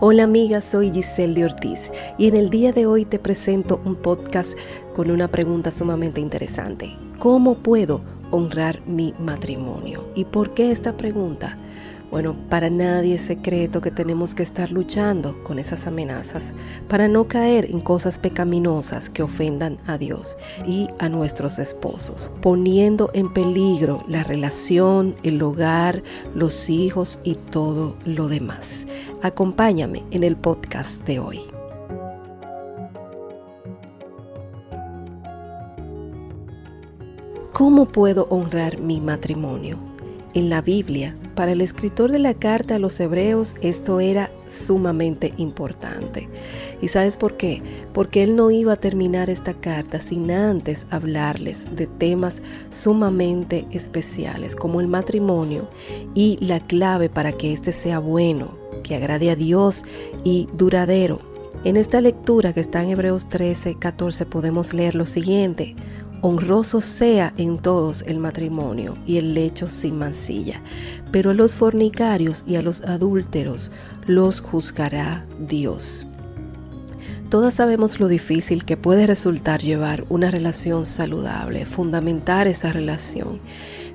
Hola amiga, soy Giselle de Ortiz y en el día de hoy te presento un podcast con una pregunta sumamente interesante. ¿Cómo puedo honrar mi matrimonio? ¿Y por qué esta pregunta? Bueno, para nadie es secreto que tenemos que estar luchando con esas amenazas para no caer en cosas pecaminosas que ofendan a Dios y a nuestros esposos, poniendo en peligro la relación, el hogar, los hijos y todo lo demás. Acompáñame en el podcast de hoy. ¿Cómo puedo honrar mi matrimonio? En la Biblia, para el escritor de la carta a los hebreos, esto era sumamente importante. ¿Y sabes por qué? Porque él no iba a terminar esta carta sin antes hablarles de temas sumamente especiales, como el matrimonio y la clave para que éste sea bueno, que agrade a Dios y duradero. En esta lectura que está en Hebreos 13, 14 podemos leer lo siguiente. Honroso sea en todos el matrimonio y el lecho sin mancilla, pero a los fornicarios y a los adúlteros los juzgará Dios. Todas sabemos lo difícil que puede resultar llevar una relación saludable, fundamentar esa relación.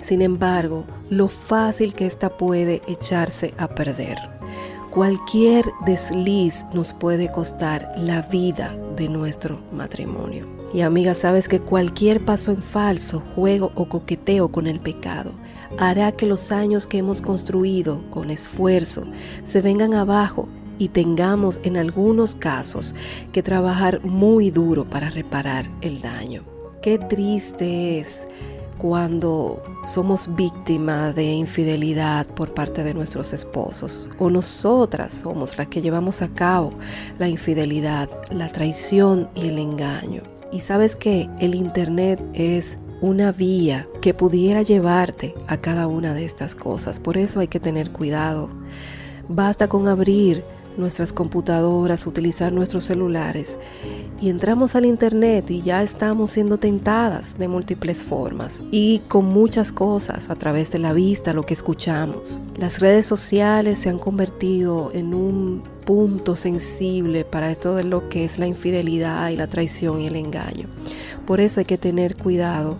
Sin embargo, lo fácil que ésta puede echarse a perder. Cualquier desliz nos puede costar la vida de nuestro matrimonio. Y amiga, sabes que cualquier paso en falso, juego o coqueteo con el pecado hará que los años que hemos construido con esfuerzo se vengan abajo y tengamos en algunos casos que trabajar muy duro para reparar el daño. Qué triste es cuando somos víctimas de infidelidad por parte de nuestros esposos o nosotras somos las que llevamos a cabo la infidelidad, la traición y el engaño. Y sabes que el Internet es una vía que pudiera llevarte a cada una de estas cosas. Por eso hay que tener cuidado. Basta con abrir nuestras computadoras, utilizar nuestros celulares y entramos al internet y ya estamos siendo tentadas de múltiples formas y con muchas cosas a través de la vista, lo que escuchamos. Las redes sociales se han convertido en un punto sensible para esto lo que es la infidelidad y la traición y el engaño. Por eso hay que tener cuidado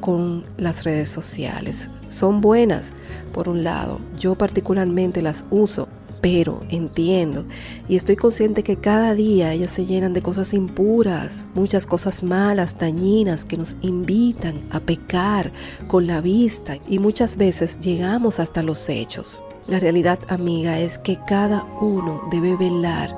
con las redes sociales. Son buenas, por un lado. Yo particularmente las uso pero entiendo y estoy consciente que cada día ellas se llenan de cosas impuras, muchas cosas malas, dañinas que nos invitan a pecar con la vista y muchas veces llegamos hasta los hechos. La realidad, amiga, es que cada uno debe velar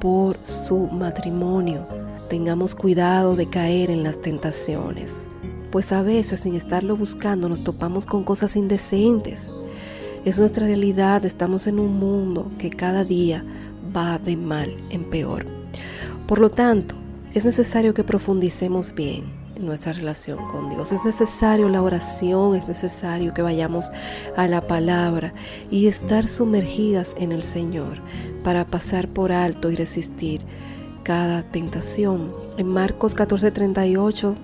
por su matrimonio. Tengamos cuidado de caer en las tentaciones, pues a veces sin estarlo buscando nos topamos con cosas indecentes es nuestra realidad, estamos en un mundo que cada día va de mal en peor. Por lo tanto, es necesario que profundicemos bien en nuestra relación con Dios. Es necesario la oración, es necesario que vayamos a la palabra y estar sumergidas en el Señor para pasar por alto y resistir cada tentación. En Marcos 14:38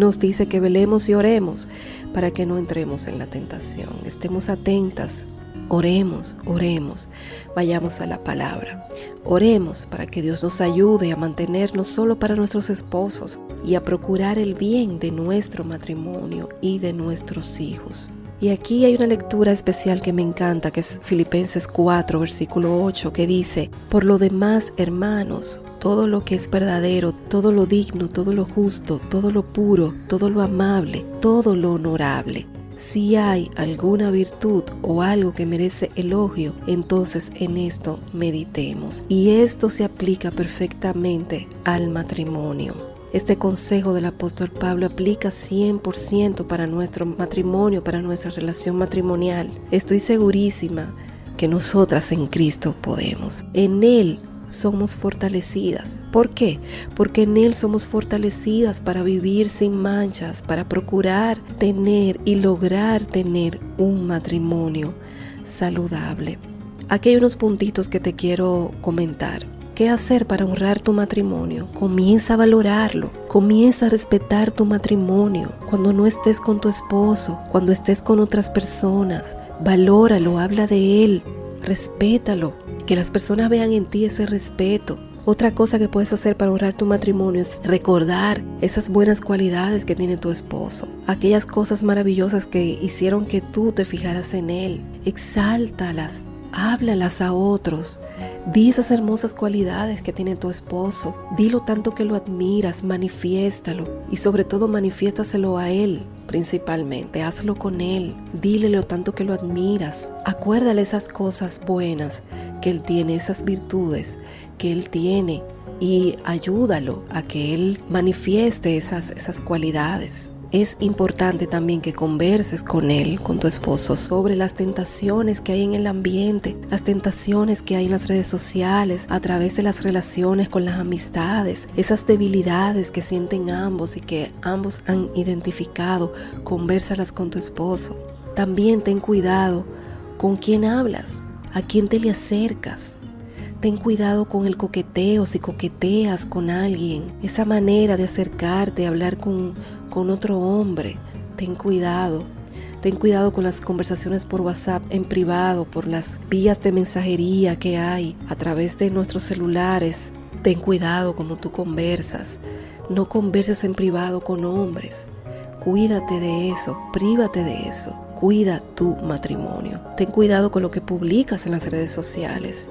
nos dice que velemos y oremos para que no entremos en la tentación. Estemos atentas, oremos, oremos, vayamos a la palabra. Oremos para que Dios nos ayude a mantenernos solo para nuestros esposos y a procurar el bien de nuestro matrimonio y de nuestros hijos. Y aquí hay una lectura especial que me encanta, que es Filipenses 4, versículo 8, que dice, por lo demás, hermanos, todo lo que es verdadero, todo lo digno, todo lo justo, todo lo puro, todo lo amable, todo lo honorable. Si hay alguna virtud o algo que merece elogio, entonces en esto meditemos. Y esto se aplica perfectamente al matrimonio. Este consejo del apóstol Pablo aplica 100% para nuestro matrimonio, para nuestra relación matrimonial. Estoy segurísima que nosotras en Cristo podemos. En Él somos fortalecidas. ¿Por qué? Porque en Él somos fortalecidas para vivir sin manchas, para procurar tener y lograr tener un matrimonio saludable. Aquí hay unos puntitos que te quiero comentar qué hacer para honrar tu matrimonio. Comienza a valorarlo, comienza a respetar tu matrimonio. Cuando no estés con tu esposo, cuando estés con otras personas, valóralo, habla de él. respétalo, que las personas vean en ti ese respeto. Otra cosa que puedes hacer para honrar tu matrimonio es recordar esas buenas cualidades que tiene tu esposo, aquellas cosas maravillosas que hicieron que tú te fijaras en él. Exáltalas, háblalas a otros. Di esas hermosas cualidades que tiene tu esposo. Dilo tanto que lo admiras, manifiéstalo y sobre todo manifiéstaselo a él principalmente. Hazlo con él. Dile lo tanto que lo admiras. Acuérdale esas cosas buenas que él tiene, esas virtudes que él tiene y ayúdalo a que él manifieste esas, esas cualidades es importante también que converses con él, con tu esposo, sobre las tentaciones que hay en el ambiente, las tentaciones que hay en las redes sociales, a través de las relaciones con las amistades, esas debilidades que sienten ambos y que ambos han identificado, conversalas con tu esposo. También ten cuidado con quién hablas, a quién te le acercas. Ten cuidado con el coqueteo, si coqueteas con alguien, esa manera de acercarte, hablar con, con otro hombre. Ten cuidado. Ten cuidado con las conversaciones por WhatsApp en privado, por las vías de mensajería que hay a través de nuestros celulares. Ten cuidado como tú conversas. No converses en privado con hombres. Cuídate de eso, prívate de eso cuida tu matrimonio. Ten cuidado con lo que publicas en las redes sociales,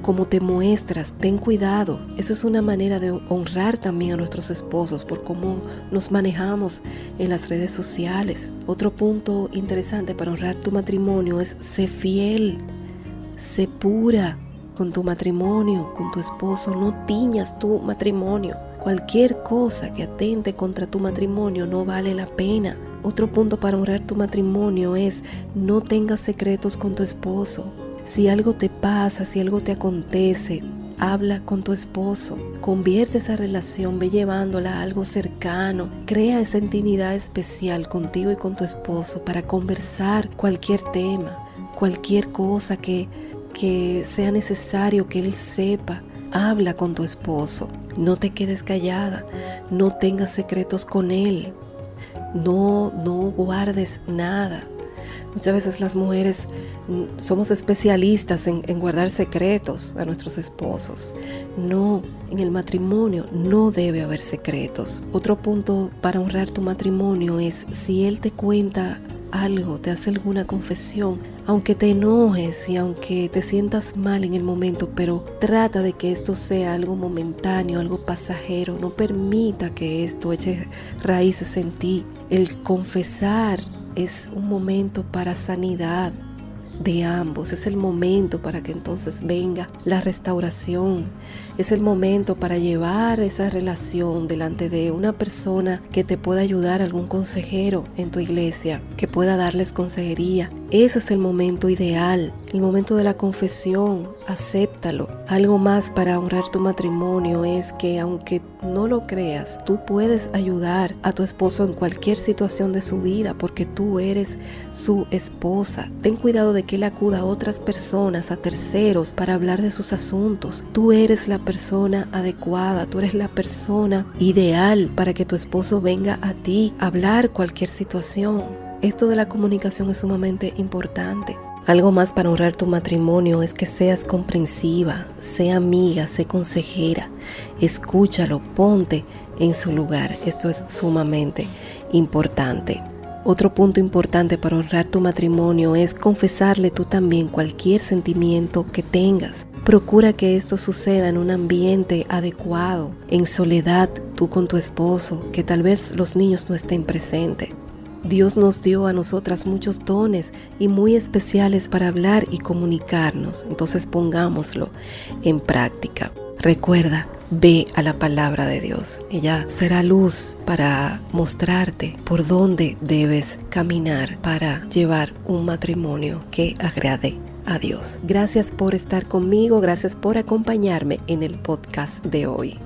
cómo te muestras, ten cuidado. Eso es una manera de honrar también a nuestros esposos por cómo nos manejamos en las redes sociales. Otro punto interesante para honrar tu matrimonio es ser fiel, sé pura con tu matrimonio, con tu esposo, no tiñas tu matrimonio. Cualquier cosa que atente contra tu matrimonio no vale la pena. Otro punto para honrar tu matrimonio es no tengas secretos con tu esposo. Si algo te pasa, si algo te acontece, habla con tu esposo, convierte esa relación, ve llevándola a algo cercano, crea esa intimidad especial contigo y con tu esposo para conversar cualquier tema, cualquier cosa que, que sea necesario que él sepa. Habla con tu esposo, no te quedes callada, no tengas secretos con él, no, no guardes nada. Muchas veces las mujeres mm, somos especialistas en, en, guardar secretos a nuestros esposos. No, en el matrimonio no debe haber secretos. Otro punto para honrar tu matrimonio es si él te cuenta algo, te hace alguna confesión, aunque te enojes y aunque te sientas mal en el momento, pero trata de que esto sea algo momentáneo, algo pasajero, no permita que esto eche raíces en ti. El confesar es un momento para sanidad, de ambos. Es el momento para que entonces venga la restauración. Es el momento para llevar esa relación delante de una persona que te pueda ayudar, algún consejero en tu iglesia, que pueda darles consejería. Ese es el momento ideal, el momento de la confesión. Acéptalo. Algo más para honrar tu matrimonio es que aunque no lo creas, tú puedes ayudar a tu esposo en cualquier situación de su vida porque tú eres su esposa. Ten cuidado de que él acuda a otras personas, a terceros, para hablar de sus asuntos. Tú eres la persona adecuada, tú eres la persona ideal para que tu esposo venga a ti a hablar cualquier situación. Esto de la comunicación es sumamente importante. Algo más para honrar tu matrimonio es que seas comprensiva, sea amiga, sé consejera, escúchalo, ponte en su lugar. Esto es sumamente importante. Otro punto importante para honrar tu matrimonio es confesarle tú también cualquier sentimiento que tengas. Procura que esto suceda en un ambiente adecuado, en soledad tú con tu esposo, que tal vez los niños no estén presentes. Dios nos dio a nosotras muchos dones y muy especiales para hablar y comunicarnos, entonces pongámoslo en práctica. Recuerda, Ve a la palabra de Dios. Ella será luz para mostrarte por dónde debes caminar para llevar un matrimonio que agrade a Dios. Gracias por estar conmigo, gracias por acompañarme en el podcast de hoy.